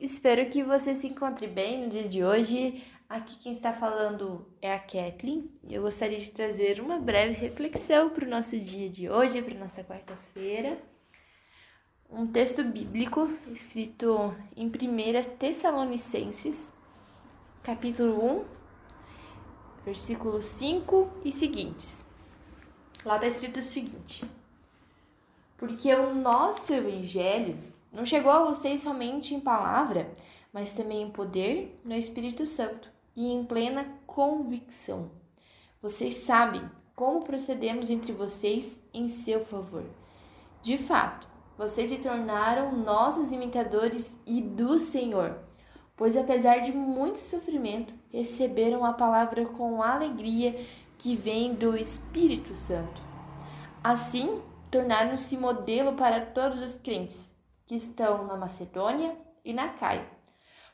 Espero que você se encontre bem no dia de hoje. Aqui quem está falando é a Kathleen eu gostaria de trazer uma breve reflexão para o nosso dia de hoje, para nossa quarta-feira. Um texto bíblico escrito em 1 Tessalonicenses, capítulo 1, versículo 5 e seguintes. Lá está escrito o seguinte: Porque o nosso evangelho não chegou a vocês somente em palavra, mas também em poder no Espírito Santo e em plena convicção. Vocês sabem como procedemos entre vocês em seu favor. De fato, vocês se tornaram nossos imitadores e do Senhor, pois apesar de muito sofrimento, receberam a palavra com alegria que vem do Espírito Santo. Assim, tornaram-se modelo para todos os crentes que estão na Macedônia e na Caia,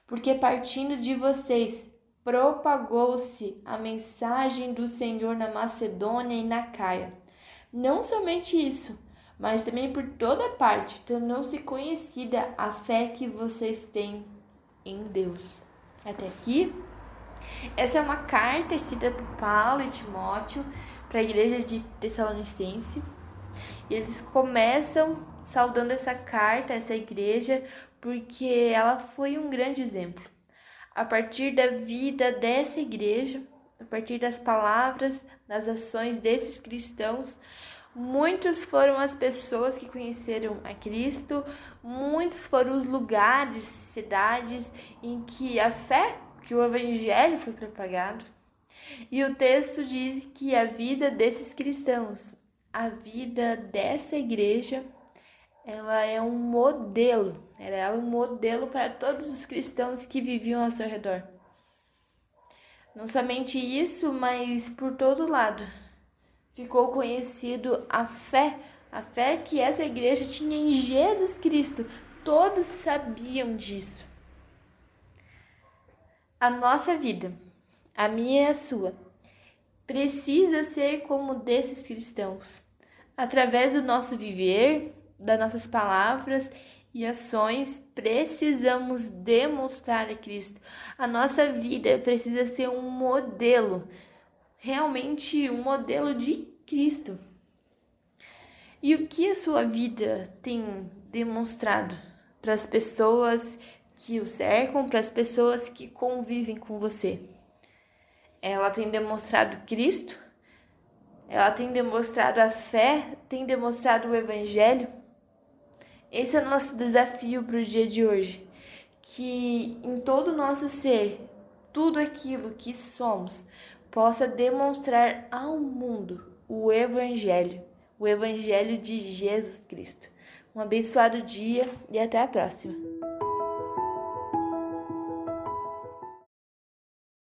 porque partindo de vocês propagou-se a mensagem do Senhor na Macedônia e na Caia. Não somente isso, mas também por toda parte tornou-se conhecida a fé que vocês têm em Deus. Até aqui. Essa é uma carta escrita por Paulo e Timóteo para a igreja de Tessalonicense. E eles começam saudando essa carta, essa igreja, porque ela foi um grande exemplo. A partir da vida dessa igreja, a partir das palavras, das ações desses cristãos, muitos foram as pessoas que conheceram a Cristo, muitos foram os lugares, cidades em que a fé, que o evangelho foi propagado. E o texto diz que a vida desses cristãos, a vida dessa igreja ela é um modelo, ela é um modelo para todos os cristãos que viviam ao seu redor. Não somente isso, mas por todo lado ficou conhecido a fé, a fé que essa igreja tinha em Jesus Cristo. Todos sabiam disso. A nossa vida, a minha e a sua, precisa ser como desses cristãos. Através do nosso viver, das nossas palavras e ações, precisamos demonstrar a Cristo. A nossa vida precisa ser um modelo, realmente um modelo de Cristo. E o que a sua vida tem demonstrado para as pessoas que o cercam, para as pessoas que convivem com você? Ela tem demonstrado Cristo? Ela tem demonstrado a fé? Tem demonstrado o Evangelho? Esse é o nosso desafio para o dia de hoje. Que em todo o nosso ser, tudo aquilo que somos, possa demonstrar ao mundo o Evangelho, o Evangelho de Jesus Cristo. Um abençoado dia e até a próxima.